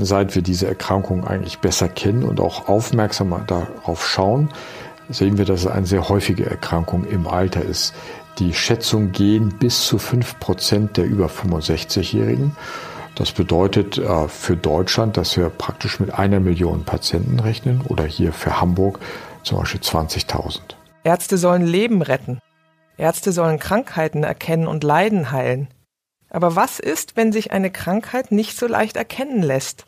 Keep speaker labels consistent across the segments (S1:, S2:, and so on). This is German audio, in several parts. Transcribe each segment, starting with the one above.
S1: Seit wir diese Erkrankung eigentlich besser kennen und auch aufmerksamer darauf schauen, sehen wir, dass es eine sehr häufige Erkrankung im Alter ist. Die Schätzungen gehen bis zu 5 Prozent der über 65-Jährigen. Das bedeutet äh, für Deutschland, dass wir praktisch mit einer Million Patienten rechnen oder hier für Hamburg zum Beispiel 20.000.
S2: Ärzte sollen Leben retten. Ärzte sollen Krankheiten erkennen und Leiden heilen. Aber was ist, wenn sich eine Krankheit nicht so leicht erkennen lässt?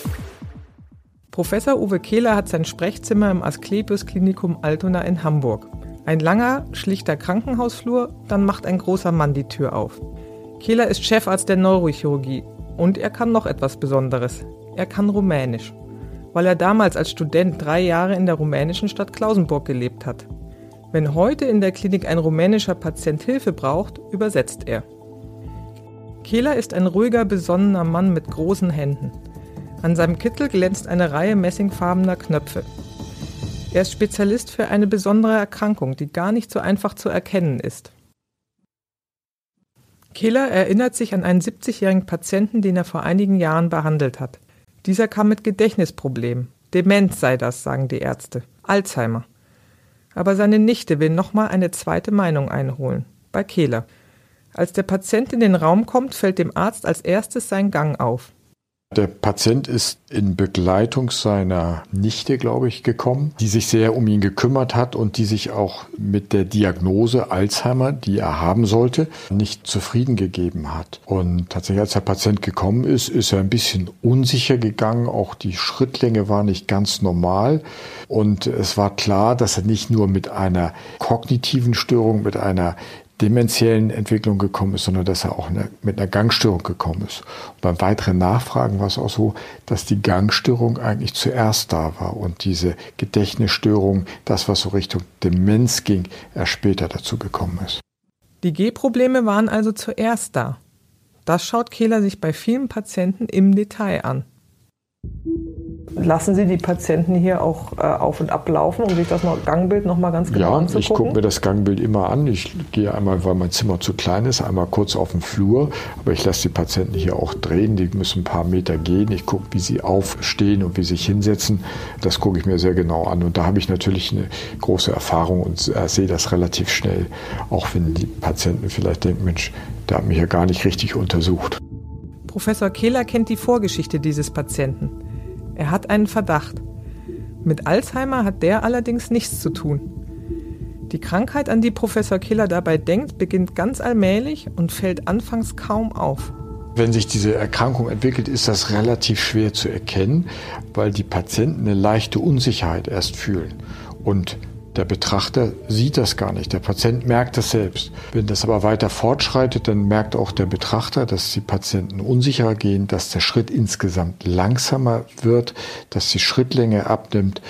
S2: Professor Uwe Kehler hat sein Sprechzimmer im Asklepios Klinikum Altona in Hamburg. Ein langer, schlichter Krankenhausflur, dann macht ein großer Mann die Tür auf. Kehler ist Chefarzt der Neurochirurgie und er kann noch etwas Besonderes. Er kann Rumänisch, weil er damals als Student drei Jahre in der rumänischen Stadt Klausenburg gelebt hat. Wenn heute in der Klinik ein rumänischer Patient Hilfe braucht, übersetzt er. Kehler ist ein ruhiger, besonnener Mann mit großen Händen. An seinem Kittel glänzt eine Reihe messingfarbener Knöpfe. Er ist Spezialist für eine besondere Erkrankung, die gar nicht so einfach zu erkennen ist. Kehler erinnert sich an einen 70-jährigen Patienten, den er vor einigen Jahren behandelt hat. Dieser kam mit Gedächtnisproblemen. Demenz sei das, sagen die Ärzte. Alzheimer. Aber seine Nichte will nochmal eine zweite Meinung einholen. Bei Kehler. Als der Patient in den Raum kommt, fällt dem Arzt als erstes sein Gang auf.
S1: Der Patient ist in Begleitung seiner Nichte, glaube ich, gekommen, die sich sehr um ihn gekümmert hat und die sich auch mit der Diagnose Alzheimer, die er haben sollte, nicht zufrieden gegeben hat. Und tatsächlich, als der Patient gekommen ist, ist er ein bisschen unsicher gegangen. Auch die Schrittlänge war nicht ganz normal. Und es war klar, dass er nicht nur mit einer kognitiven Störung, mit einer demenziellen Entwicklung gekommen ist, sondern dass er auch eine, mit einer Gangstörung gekommen ist. Und beim weiteren Nachfragen war es auch so, dass die Gangstörung eigentlich zuerst da war und diese Gedächtnisstörung, das was so Richtung Demenz ging, erst später dazu gekommen ist.
S2: Die Gehprobleme waren also zuerst da. Das schaut Kehler sich bei vielen Patienten im Detail an. Lassen Sie die Patienten hier auch äh, auf und ab laufen, um sich das noch, Gangbild noch mal ganz genau ja, anzugucken?
S1: Ja, ich gucke mir das Gangbild immer an. Ich gehe einmal, weil mein Zimmer zu klein ist, einmal kurz auf den Flur. Aber ich lasse die Patienten hier auch drehen. Die müssen ein paar Meter gehen. Ich gucke, wie sie aufstehen und wie sie sich hinsetzen. Das gucke ich mir sehr genau an. Und da habe ich natürlich eine große Erfahrung und äh, sehe das relativ schnell. Auch wenn die Patienten vielleicht denken, Mensch, der hat mich ja gar nicht richtig untersucht.
S2: Professor Kehler kennt die Vorgeschichte dieses Patienten. Er hat einen Verdacht. Mit Alzheimer hat der allerdings nichts zu tun. Die Krankheit, an die Professor Kehler dabei denkt, beginnt ganz allmählich und fällt anfangs kaum auf.
S1: Wenn sich diese Erkrankung entwickelt, ist das relativ schwer zu erkennen, weil die Patienten eine leichte Unsicherheit erst fühlen. Und der Betrachter sieht das gar nicht. Der Patient merkt das selbst. Wenn das aber weiter fortschreitet, dann merkt auch der Betrachter, dass die Patienten unsicherer gehen, dass der Schritt insgesamt langsamer wird, dass die Schrittlänge abnimmt,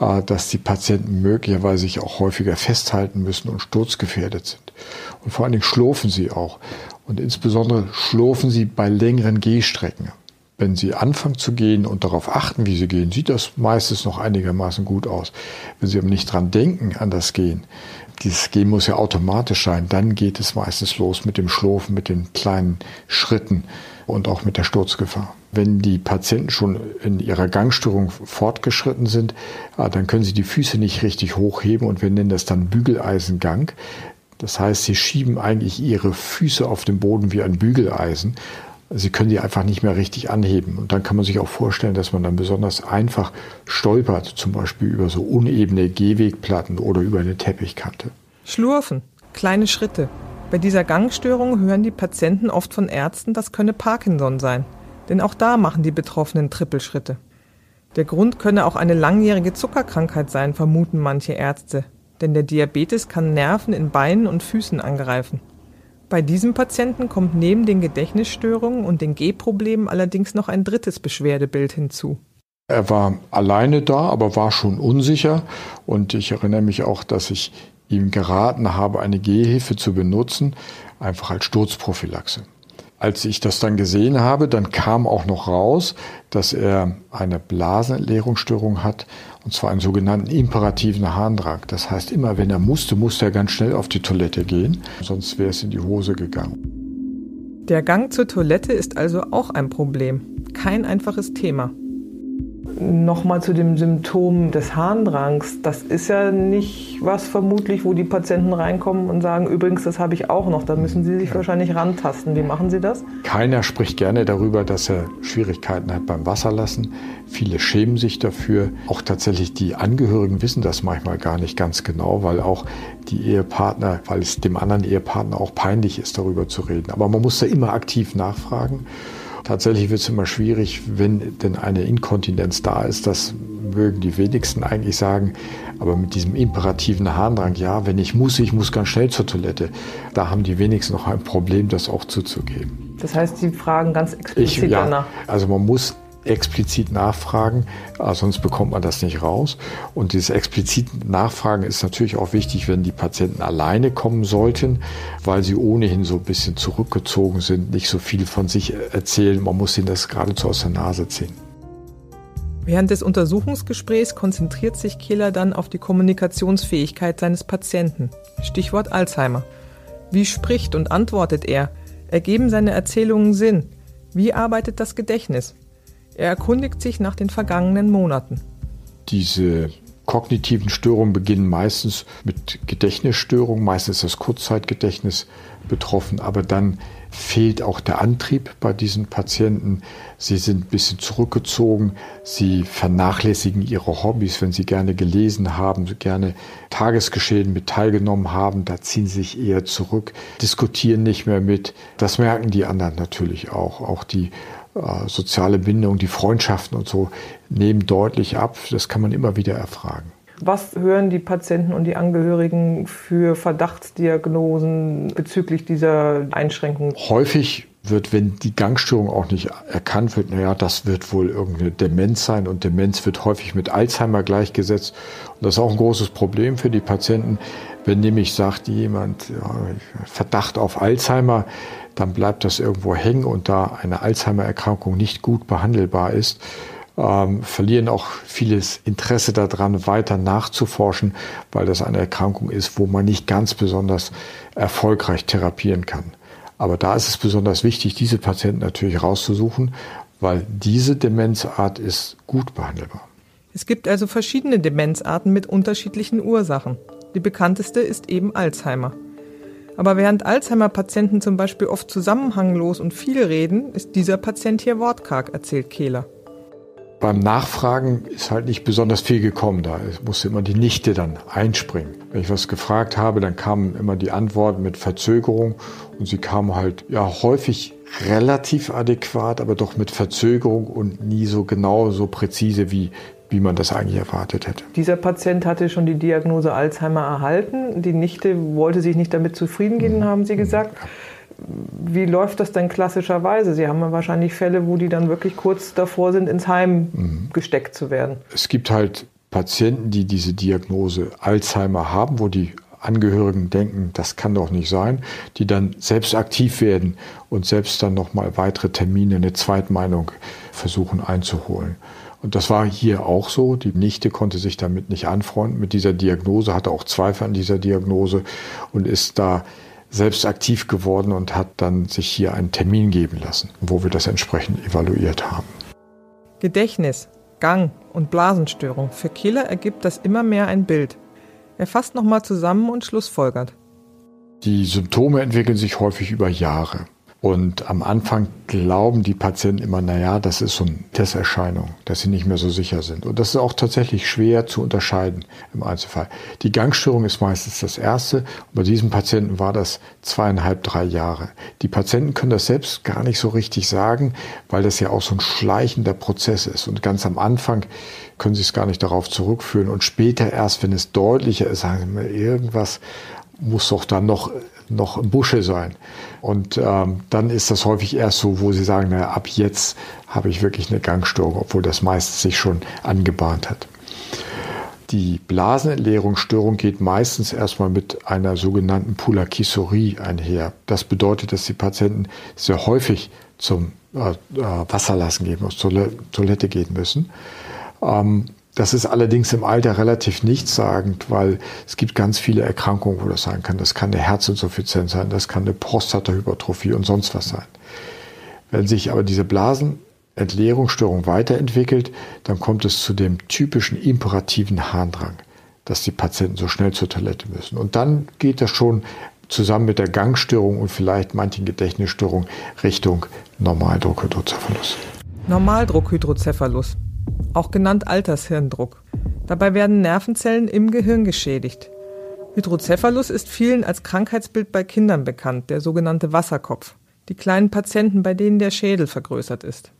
S1: äh, dass die Patienten möglicherweise sich auch häufiger festhalten müssen und sturzgefährdet sind. Und vor allen Dingen schlurfen sie auch. Und insbesondere schlurfen sie bei längeren Gehstrecken. Wenn Sie anfangen zu gehen und darauf achten, wie Sie gehen, sieht das meistens noch einigermaßen gut aus. Wenn Sie aber nicht dran denken, an das Gehen, dieses Gehen muss ja automatisch sein, dann geht es meistens los mit dem Schlurfen, mit den kleinen Schritten und auch mit der Sturzgefahr. Wenn die Patienten schon in ihrer Gangstörung fortgeschritten sind, ah, dann können sie die Füße nicht richtig hochheben und wir nennen das dann Bügeleisengang. Das heißt, sie schieben eigentlich ihre Füße auf den Boden wie ein Bügeleisen Sie können die einfach nicht mehr richtig anheben. Und dann kann man sich auch vorstellen, dass man dann besonders einfach stolpert, zum Beispiel über so unebene Gehwegplatten oder über eine Teppichkante.
S2: Schlurfen, kleine Schritte. Bei dieser Gangstörung hören die Patienten oft von Ärzten, das könne Parkinson sein. Denn auch da machen die Betroffenen Trippelschritte. Der Grund könne auch eine langjährige Zuckerkrankheit sein, vermuten manche Ärzte. Denn der Diabetes kann Nerven in Beinen und Füßen angreifen. Bei diesem Patienten kommt neben den Gedächtnisstörungen und den Gehproblemen allerdings noch ein drittes Beschwerdebild hinzu.
S1: Er war alleine da, aber war schon unsicher. Und ich erinnere mich auch, dass ich ihm geraten habe, eine Gehhilfe zu benutzen, einfach als Sturzprophylaxe. Als ich das dann gesehen habe, dann kam auch noch raus, dass er eine Blasenentleerungsstörung hat, und zwar einen sogenannten imperativen Harndrang. Das heißt, immer wenn er musste, musste er ganz schnell auf die Toilette gehen, sonst wäre es in die Hose gegangen.
S2: Der Gang zur Toilette ist also auch ein Problem, kein einfaches Thema. Nochmal zu dem Symptom des Harndrangs. Das ist ja nicht was vermutlich, wo die Patienten reinkommen und sagen, übrigens, das habe ich auch noch. Da müssen sie sich ja. wahrscheinlich rantasten. Wie machen Sie das?
S1: Keiner spricht gerne darüber, dass er Schwierigkeiten hat beim Wasserlassen. Viele schämen sich dafür. Auch tatsächlich die Angehörigen wissen das manchmal gar nicht ganz genau, weil auch die Ehepartner, weil es dem anderen Ehepartner auch peinlich ist, darüber zu reden. Aber man muss da immer aktiv nachfragen. Tatsächlich wird es immer schwierig, wenn denn eine Inkontinenz da ist. Das mögen die wenigsten eigentlich sagen. Aber mit diesem imperativen Harndrang, ja, wenn ich muss, ich muss ganz schnell zur Toilette, da haben die wenigsten noch ein Problem, das auch zuzugeben.
S2: Das heißt, Sie fragen ganz explizit
S1: ich, ja,
S2: danach.
S1: Also man muss explizit nachfragen, sonst bekommt man das nicht raus. Und dieses explizit Nachfragen ist natürlich auch wichtig, wenn die Patienten alleine kommen sollten, weil sie ohnehin so ein bisschen zurückgezogen sind, nicht so viel von sich erzählen. Man muss ihnen das geradezu aus der Nase ziehen.
S2: Während des Untersuchungsgesprächs konzentriert sich Kehler dann auf die Kommunikationsfähigkeit seines Patienten. Stichwort Alzheimer. Wie spricht und antwortet er? Ergeben seine Erzählungen Sinn? Wie arbeitet das Gedächtnis? Er erkundigt sich nach den vergangenen Monaten.
S1: Diese kognitiven Störungen beginnen meistens mit Gedächtnisstörungen, meistens ist das Kurzzeitgedächtnis betroffen, aber dann fehlt auch der Antrieb bei diesen Patienten. Sie sind ein bisschen zurückgezogen, sie vernachlässigen ihre Hobbys, wenn sie gerne gelesen haben, gerne Tagesgeschehen mit teilgenommen haben, da ziehen sie sich eher zurück, diskutieren nicht mehr mit. Das merken die anderen natürlich auch, auch die soziale Bindung, die Freundschaften und so nehmen deutlich ab. Das kann man immer wieder erfragen.
S2: Was hören die Patienten und die Angehörigen für Verdachtsdiagnosen bezüglich dieser Einschränkungen?
S1: Häufig wird, wenn die Gangstörung auch nicht erkannt wird, naja, das wird wohl irgendeine Demenz sein und Demenz wird häufig mit Alzheimer gleichgesetzt. Und das ist auch ein großes Problem für die Patienten. Wenn nämlich sagt jemand, ja, Verdacht auf Alzheimer, dann bleibt das irgendwo hängen und da eine Alzheimer-Erkrankung nicht gut behandelbar ist, ähm, verlieren auch vieles Interesse daran, weiter nachzuforschen, weil das eine Erkrankung ist, wo man nicht ganz besonders erfolgreich therapieren kann. Aber da ist es besonders wichtig, diese Patienten natürlich rauszusuchen, weil diese Demenzart ist gut behandelbar.
S2: Es gibt also verschiedene Demenzarten mit unterschiedlichen Ursachen. Die bekannteste ist eben Alzheimer. Aber während Alzheimer-Patienten zum Beispiel oft zusammenhanglos und viel reden, ist dieser Patient hier wortkarg, erzählt Kehler.
S1: Beim Nachfragen ist halt nicht besonders viel gekommen. Da musste immer die Nichte dann einspringen. Wenn ich was gefragt habe, dann kam immer die Antwort mit Verzögerung und sie kam halt ja häufig relativ adäquat, aber doch mit Verzögerung und nie so genau, so präzise wie wie man das eigentlich erwartet hätte.
S2: Dieser Patient hatte schon die Diagnose Alzheimer erhalten. Die Nichte wollte sich nicht damit zufrieden geben, mhm. haben Sie gesagt. Wie läuft das denn klassischerweise? Sie haben ja wahrscheinlich Fälle, wo die dann wirklich kurz davor sind, ins Heim mhm. gesteckt zu werden.
S1: Es gibt halt Patienten, die diese Diagnose Alzheimer haben, wo die Angehörigen denken, das kann doch nicht sein, die dann selbst aktiv werden und selbst dann nochmal weitere Termine, eine Zweitmeinung versuchen einzuholen. Und das war hier auch so. Die Nichte konnte sich damit nicht anfreunden mit dieser Diagnose, hatte auch Zweifel an dieser Diagnose und ist da selbst aktiv geworden und hat dann sich hier einen Termin geben lassen, wo wir das entsprechend evaluiert haben.
S2: Gedächtnis, Gang und Blasenstörung. Für Kehler ergibt das immer mehr ein Bild. Er fasst nochmal zusammen und schlussfolgert.
S1: Die Symptome entwickeln sich häufig über Jahre. Und am Anfang glauben die Patienten immer, naja, das ist so eine Testerscheinung, dass sie nicht mehr so sicher sind. Und das ist auch tatsächlich schwer zu unterscheiden im Einzelfall. Die Gangstörung ist meistens das erste. Und bei diesem Patienten war das zweieinhalb, drei Jahre. Die Patienten können das selbst gar nicht so richtig sagen, weil das ja auch so ein schleichender Prozess ist. Und ganz am Anfang können sie es gar nicht darauf zurückführen. Und später erst, wenn es deutlicher ist, sagen sie mir, irgendwas muss doch dann noch noch im Busche sein. Und ähm, dann ist das häufig erst so, wo sie sagen, naja, ab jetzt habe ich wirklich eine Gangstörung, obwohl das meistens sich schon angebahnt hat. Die Blasenentleerungsstörung geht meistens erstmal mit einer sogenannten Pulakisurie einher. Das bedeutet, dass die Patienten sehr häufig zum äh, äh Wasserlassen gehen müssen, Toilette gehen müssen. Ähm, das ist allerdings im Alter relativ nichtssagend, weil es gibt ganz viele Erkrankungen, wo das sein kann. Das kann eine Herzinsuffizienz sein, das kann eine Prostatahypertrophie und sonst was sein. Wenn sich aber diese Blasenentleerungsstörung weiterentwickelt, dann kommt es zu dem typischen imperativen Harndrang, dass die Patienten so schnell zur Toilette müssen. Und dann geht das schon zusammen mit der Gangstörung und vielleicht manchen Gedächtnisstörungen Richtung Normaldruckhydrocephalus.
S2: Normaldruckhydrocephalus auch genannt Altershirndruck. Dabei werden Nervenzellen im Gehirn geschädigt. Hydrocephalus ist vielen als Krankheitsbild bei Kindern bekannt, der sogenannte Wasserkopf. Die kleinen Patienten, bei denen der Schädel vergrößert ist.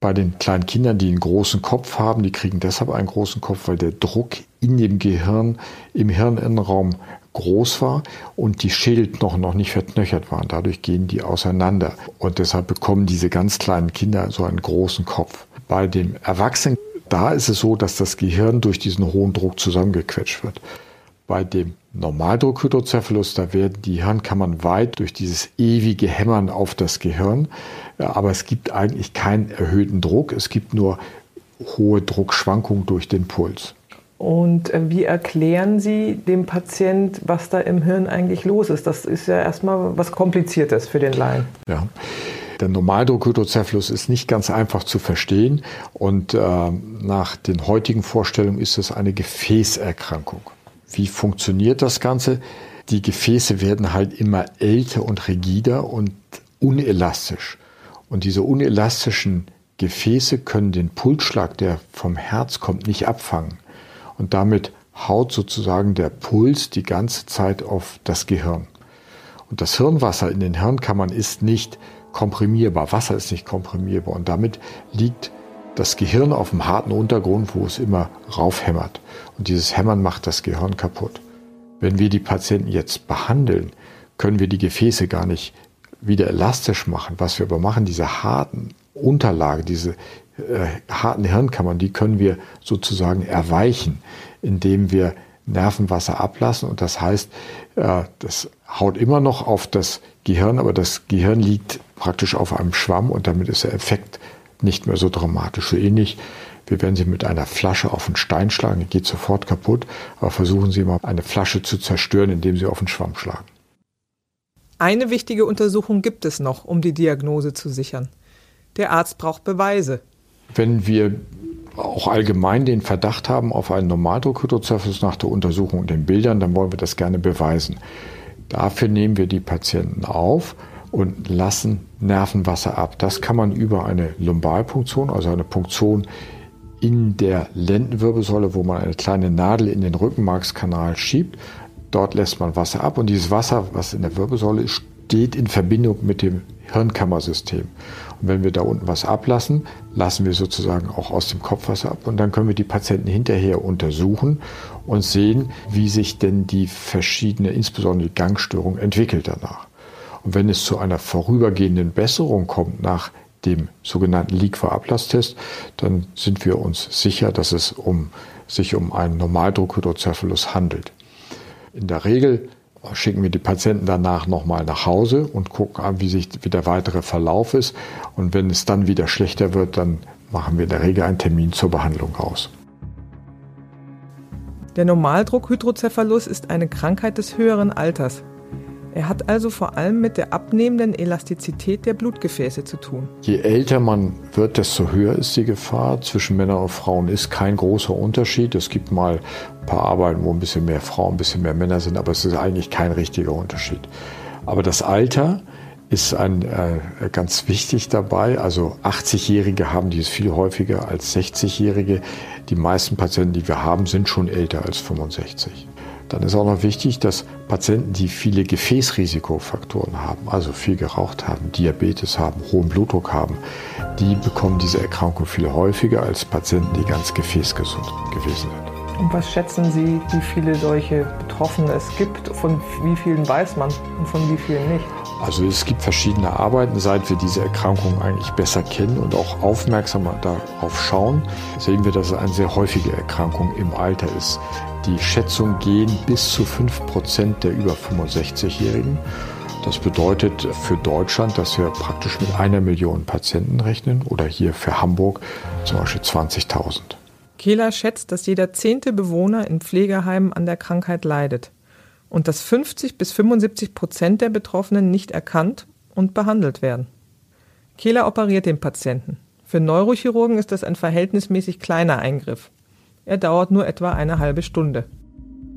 S1: Bei den kleinen Kindern, die einen großen Kopf haben, die kriegen deshalb einen großen Kopf, weil der Druck in dem Gehirn, im Hirninnenraum groß war und die Schädelknochen noch nicht verknöchert waren. Dadurch gehen die auseinander. Und deshalb bekommen diese ganz kleinen Kinder so einen großen Kopf. Bei dem Erwachsenen, da ist es so, dass das Gehirn durch diesen hohen Druck zusammengequetscht wird. Bei dem Normaldruckhydrocephalus, da werden die Hirnkammern weit durch dieses ewige Hämmern auf das Gehirn. Aber es gibt eigentlich keinen erhöhten Druck. Es gibt nur hohe Druckschwankungen durch den Puls.
S2: Und äh, wie erklären Sie dem Patient, was da im Hirn eigentlich los ist? Das ist ja erstmal was Kompliziertes für den Laien.
S1: Ja. Der Normaldruckhydrocephalus ist nicht ganz einfach zu verstehen und äh, nach den heutigen Vorstellungen ist es eine Gefäßerkrankung. Wie funktioniert das Ganze? Die Gefäße werden halt immer älter und rigider und unelastisch. Und diese unelastischen Gefäße können den Pulsschlag, der vom Herz kommt, nicht abfangen. Und damit haut sozusagen der Puls die ganze Zeit auf das Gehirn. Und das Hirnwasser in den Hirnkammern ist nicht komprimierbar. Wasser ist nicht komprimierbar und damit liegt das Gehirn auf dem harten Untergrund, wo es immer raufhämmert. Und dieses Hämmern macht das Gehirn kaputt. Wenn wir die Patienten jetzt behandeln, können wir die Gefäße gar nicht wieder elastisch machen. Was wir aber machen, diese harten Unterlagen, diese äh, harten Hirnkammern, die können wir sozusagen erweichen, indem wir Nervenwasser ablassen. Und das heißt, äh, das haut immer noch auf das Gehirn, aber das Gehirn liegt praktisch auf einem Schwamm und damit ist der Effekt nicht mehr so dramatisch. So ähnlich, wie wenn Sie mit einer Flasche auf einen Stein schlagen, die geht sofort kaputt, aber versuchen Sie mal eine Flasche zu zerstören, indem Sie auf einen Schwamm schlagen.
S2: Eine wichtige Untersuchung gibt es noch, um die Diagnose zu sichern. Der Arzt braucht Beweise.
S1: Wenn wir auch allgemein den Verdacht haben auf einen Normaldruckhydrocephalus nach der Untersuchung und den Bildern, dann wollen wir das gerne beweisen. Dafür nehmen wir die Patienten auf und lassen Nervenwasser ab. Das kann man über eine Lumbalpunktion, also eine Punktion in der Lendenwirbelsäule, wo man eine kleine Nadel in den Rückenmarkskanal schiebt. Dort lässt man Wasser ab und dieses Wasser, was in der Wirbelsäule ist, steht in Verbindung mit dem Hirnkammersystem. Und wenn wir da unten was ablassen, lassen wir sozusagen auch aus dem Kopf Wasser ab und dann können wir die Patienten hinterher untersuchen und sehen, wie sich denn die verschiedene, insbesondere die Gangstörung entwickelt danach. Und wenn es zu einer vorübergehenden Besserung kommt nach dem sogenannten Liquor-Ablasstest, dann sind wir uns sicher, dass es um, sich um einen Normaldruckhydrocephalus handelt. In der Regel schicken wir die Patienten danach nochmal nach Hause und gucken an, wie, sich, wie der weitere Verlauf ist. Und wenn es dann wieder schlechter wird, dann machen wir in der Regel einen Termin zur Behandlung aus.
S2: Der Normaldruckhydrocephalus ist eine Krankheit des höheren Alters. Er hat also vor allem mit der abnehmenden Elastizität der Blutgefäße zu tun.
S1: Je älter man wird, desto höher ist die Gefahr. Zwischen Männern und Frauen ist kein großer Unterschied. Es gibt mal ein paar Arbeiten, wo ein bisschen mehr Frauen, ein bisschen mehr Männer sind, aber es ist eigentlich kein richtiger Unterschied. Aber das Alter ist ein, äh, ganz wichtig dabei. Also 80-Jährige haben dies viel häufiger als 60-Jährige. Die meisten Patienten, die wir haben, sind schon älter als 65. Dann ist auch noch wichtig, dass Patienten, die viele Gefäßrisikofaktoren haben, also viel geraucht haben, Diabetes haben, hohen Blutdruck haben, die bekommen diese Erkrankung viel häufiger als Patienten, die ganz gefäßgesund gewesen sind.
S2: Und was schätzen Sie, wie viele solche Betroffene es gibt? Von wie vielen weiß man und von wie vielen nicht?
S1: Also es gibt verschiedene Arbeiten, seit wir diese Erkrankung eigentlich besser kennen und auch aufmerksamer darauf schauen, sehen wir, dass es eine sehr häufige Erkrankung im Alter ist. Die Schätzungen gehen bis zu 5 Prozent der über 65-Jährigen. Das bedeutet für Deutschland, dass wir praktisch mit einer Million Patienten rechnen oder hier für Hamburg zum Beispiel 20.000.
S2: Kehler schätzt, dass jeder zehnte Bewohner in Pflegeheimen an der Krankheit leidet und dass 50 bis 75 Prozent der Betroffenen nicht erkannt und behandelt werden. Kehler operiert den Patienten. Für Neurochirurgen ist das ein verhältnismäßig kleiner Eingriff. Er dauert nur etwa eine halbe Stunde.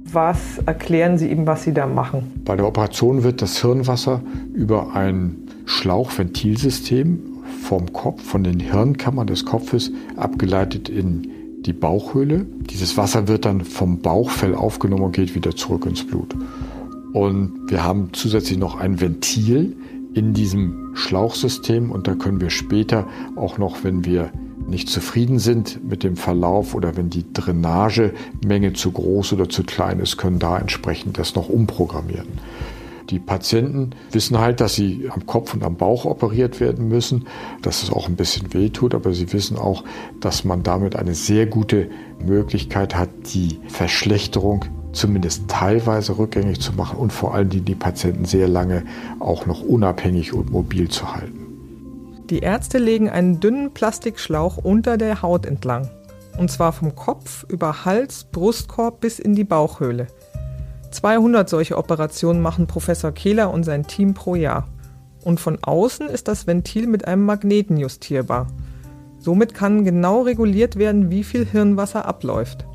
S2: Was erklären Sie ihm, was Sie da machen?
S1: Bei der Operation wird das Hirnwasser über ein Schlauchventilsystem vom Kopf, von den Hirnkammern des Kopfes abgeleitet in die Bauchhöhle. Dieses Wasser wird dann vom Bauchfell aufgenommen und geht wieder zurück ins Blut. Und wir haben zusätzlich noch ein Ventil in diesem Schlauchsystem und da können wir später auch noch, wenn wir nicht zufrieden sind mit dem Verlauf oder wenn die Drainagemenge zu groß oder zu klein ist, können da entsprechend das noch umprogrammieren. Die Patienten wissen halt, dass sie am Kopf und am Bauch operiert werden müssen, dass es auch ein bisschen weh tut, aber sie wissen auch, dass man damit eine sehr gute Möglichkeit hat, die Verschlechterung zumindest teilweise rückgängig zu machen und vor allem die, die Patienten sehr lange auch noch unabhängig und mobil zu halten.
S2: Die Ärzte legen einen dünnen Plastikschlauch unter der Haut entlang. Und zwar vom Kopf über Hals, Brustkorb bis in die Bauchhöhle. 200 solche Operationen machen Professor Kehler und sein Team pro Jahr. Und von außen ist das Ventil mit einem Magneten justierbar. Somit kann genau reguliert werden, wie viel Hirnwasser abläuft.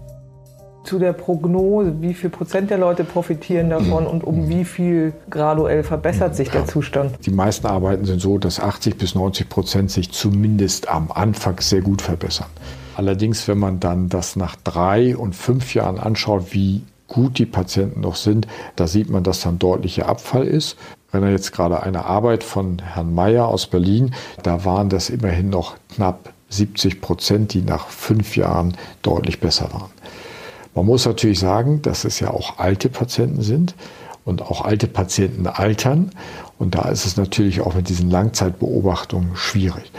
S2: Zu der Prognose, wie viel Prozent der Leute profitieren davon und um wie viel graduell verbessert sich der Zustand?
S1: Die meisten Arbeiten sind so, dass 80 bis 90 Prozent sich zumindest am Anfang sehr gut verbessern. Allerdings, wenn man dann das nach drei und fünf Jahren anschaut, wie gut die Patienten noch sind, da sieht man, dass dann deutlicher Abfall ist. Wenn er jetzt gerade eine Arbeit von Herrn Meyer aus Berlin, da waren das immerhin noch knapp 70 Prozent, die nach fünf Jahren deutlich besser waren. Man muss natürlich sagen, dass es ja auch alte Patienten sind und auch alte Patienten altern. Und da ist es natürlich auch mit diesen Langzeitbeobachtungen schwierig.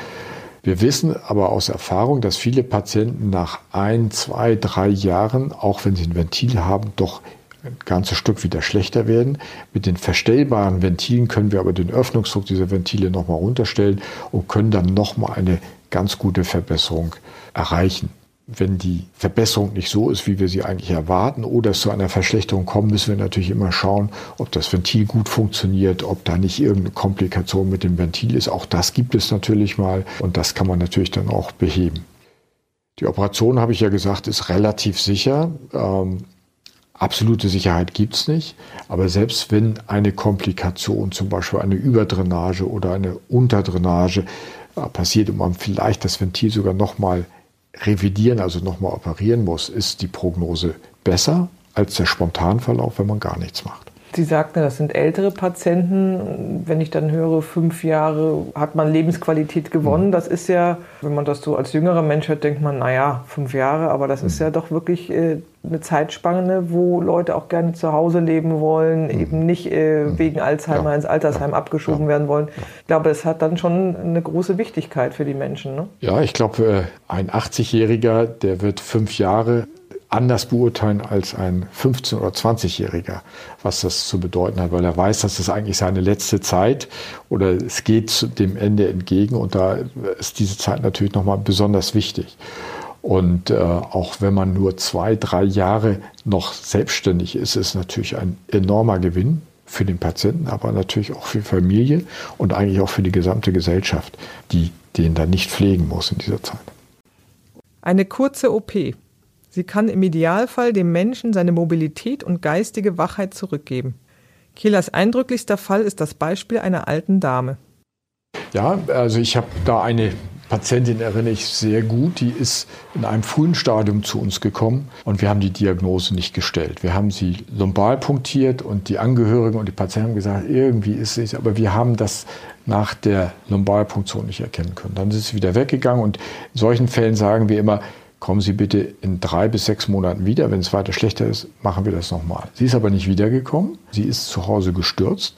S1: Wir wissen aber aus Erfahrung, dass viele Patienten nach ein, zwei, drei Jahren, auch wenn sie ein Ventil haben, doch ein ganzes Stück wieder schlechter werden. Mit den verstellbaren Ventilen können wir aber den Öffnungsdruck dieser Ventile nochmal runterstellen und können dann nochmal eine ganz gute Verbesserung erreichen wenn die Verbesserung nicht so ist, wie wir sie eigentlich erwarten, oder es zu einer Verschlechterung kommt, müssen wir natürlich immer schauen, ob das Ventil gut funktioniert, ob da nicht irgendeine Komplikation mit dem Ventil ist. Auch das gibt es natürlich mal und das kann man natürlich dann auch beheben. Die Operation, habe ich ja gesagt, ist relativ sicher. Ähm, absolute Sicherheit gibt es nicht. Aber selbst wenn eine Komplikation, zum Beispiel eine Überdrainage oder eine Unterdrainage, äh, passiert und man vielleicht das Ventil sogar nochmal revidieren, also nochmal operieren muss, ist die Prognose besser als der Spontanverlauf, wenn man gar nichts macht.
S2: Sie sagten, das sind ältere Patienten. Wenn ich dann höre, fünf Jahre hat man Lebensqualität gewonnen. Mhm. Das ist ja, wenn man das so als jüngerer Mensch hört, denkt man, naja, fünf Jahre, aber das ist mhm. ja doch wirklich äh, eine Zeitspanne, wo Leute auch gerne zu Hause leben wollen, mhm. eben nicht äh, wegen Alzheimer ja. ins Altersheim ja. abgeschoben ja. werden wollen. Ich glaube, es hat dann schon eine große Wichtigkeit für die Menschen. Ne?
S1: Ja, ich glaube, äh, ein 80-Jähriger, der wird fünf Jahre anders beurteilen als ein 15- oder 20-Jähriger, was das zu bedeuten hat, weil er weiß, dass es eigentlich seine letzte Zeit oder es geht dem Ende entgegen und da ist diese Zeit natürlich nochmal besonders wichtig. Und äh, auch wenn man nur zwei, drei Jahre noch selbstständig ist, ist natürlich ein enormer Gewinn für den Patienten, aber natürlich auch für die Familie und eigentlich auch für die gesamte Gesellschaft, die den dann nicht pflegen muss in dieser Zeit.
S2: Eine kurze OP Sie kann im Idealfall dem Menschen seine Mobilität und geistige Wachheit zurückgeben. Kehlers eindrücklichster Fall ist das Beispiel einer alten Dame.
S1: Ja, also ich habe da eine Patientin, erinnere ich sehr gut, die ist in einem frühen Stadium zu uns gekommen und wir haben die Diagnose nicht gestellt. Wir haben sie lumbal punktiert und die Angehörigen und die Patienten haben gesagt, irgendwie ist es, aber wir haben das nach der Lumbalpunktion nicht erkennen können. Dann ist sie wieder weggegangen und in solchen Fällen sagen wir immer, kommen Sie bitte in drei bis sechs Monaten wieder. Wenn es weiter schlechter ist, machen wir das nochmal. Sie ist aber nicht wiedergekommen. Sie ist zu Hause gestürzt,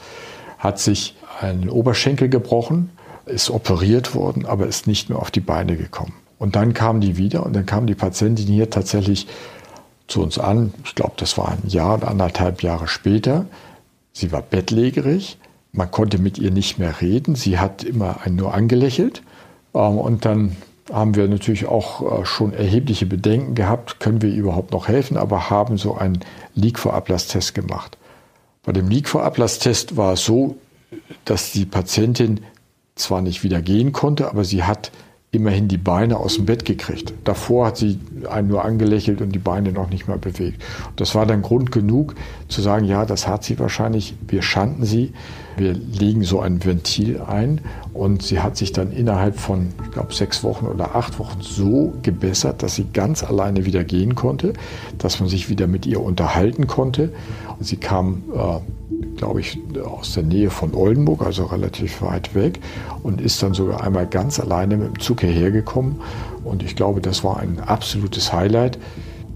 S1: hat sich einen Oberschenkel gebrochen, ist operiert worden, aber ist nicht mehr auf die Beine gekommen. Und dann kam die wieder und dann kam die Patientin hier tatsächlich zu uns an. Ich glaube, das war ein Jahr oder anderthalb Jahre später. Sie war bettlägerig. Man konnte mit ihr nicht mehr reden. Sie hat immer einen nur angelächelt. Ähm, und dann haben wir natürlich auch äh, schon erhebliche Bedenken gehabt, können wir überhaupt noch helfen, aber haben so einen Leak-Vorablasstest gemacht. Bei dem Leak-Vorablasstest war es so, dass die Patientin zwar nicht wieder gehen konnte, aber sie hat immerhin die Beine aus dem Bett gekriegt. Davor hat sie einen nur angelächelt und die Beine noch nicht mal bewegt. Das war dann Grund genug zu sagen, ja, das hat sie wahrscheinlich, wir schanden sie, wir legen so ein Ventil ein und sie hat sich dann innerhalb von, ich glaube, sechs Wochen oder acht Wochen so gebessert, dass sie ganz alleine wieder gehen konnte, dass man sich wieder mit ihr unterhalten konnte. Und sie kam äh, glaube ich, aus der Nähe von Oldenburg, also relativ weit weg, und ist dann sogar einmal ganz alleine mit dem Zug hierher gekommen. Und ich glaube, das war ein absolutes Highlight,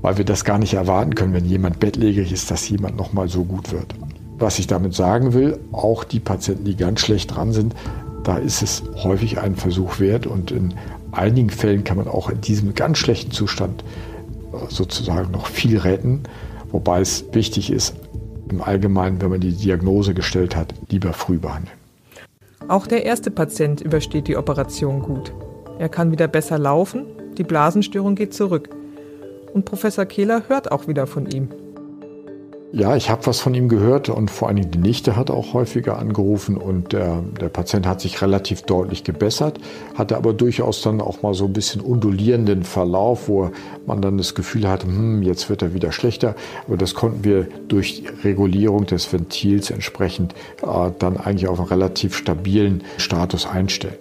S1: weil wir das gar nicht erwarten können, wenn jemand bettlägerig ist, dass jemand nochmal so gut wird. Was ich damit sagen will, auch die Patienten, die ganz schlecht dran sind, da ist es häufig einen Versuch wert und in einigen Fällen kann man auch in diesem ganz schlechten Zustand äh, sozusagen noch viel retten, wobei es wichtig ist, im Allgemeinen, wenn man die Diagnose gestellt hat, lieber früh behandeln.
S2: Auch der erste Patient übersteht die Operation gut. Er kann wieder besser laufen, die Blasenstörung geht zurück. Und Professor Kehler hört auch wieder von ihm.
S1: Ja, ich habe was von ihm gehört und vor allen Dingen die Nichte hat auch häufiger angerufen und der, der Patient hat sich relativ deutlich gebessert, hatte aber durchaus dann auch mal so ein bisschen undulierenden Verlauf, wo man dann das Gefühl hatte, hm, jetzt wird er wieder schlechter. Aber das konnten wir durch Regulierung des Ventils entsprechend äh, dann eigentlich auf einen relativ stabilen Status einstellen.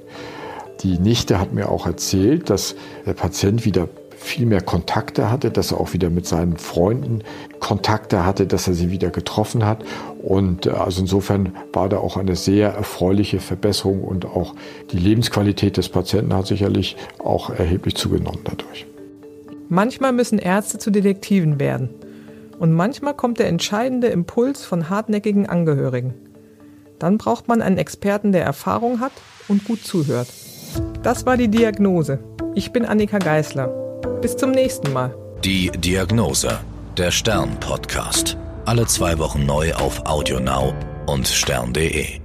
S1: Die Nichte hat mir auch erzählt, dass der Patient wieder viel mehr Kontakte hatte, dass er auch wieder mit seinen Freunden Kontakte hatte, dass er sie wieder getroffen hat. Und äh, also insofern war da auch eine sehr erfreuliche Verbesserung und auch die Lebensqualität des Patienten hat sicherlich auch erheblich zugenommen dadurch.
S2: Manchmal müssen Ärzte zu Detektiven werden. Und manchmal kommt der entscheidende Impuls von hartnäckigen Angehörigen. Dann braucht man einen Experten, der Erfahrung hat und gut zuhört. Das war die Diagnose. Ich bin Annika Geißler. Bis zum nächsten Mal.
S3: Die Diagnose, der Stern-Podcast. Alle zwei Wochen neu auf AudioNow und stern.de.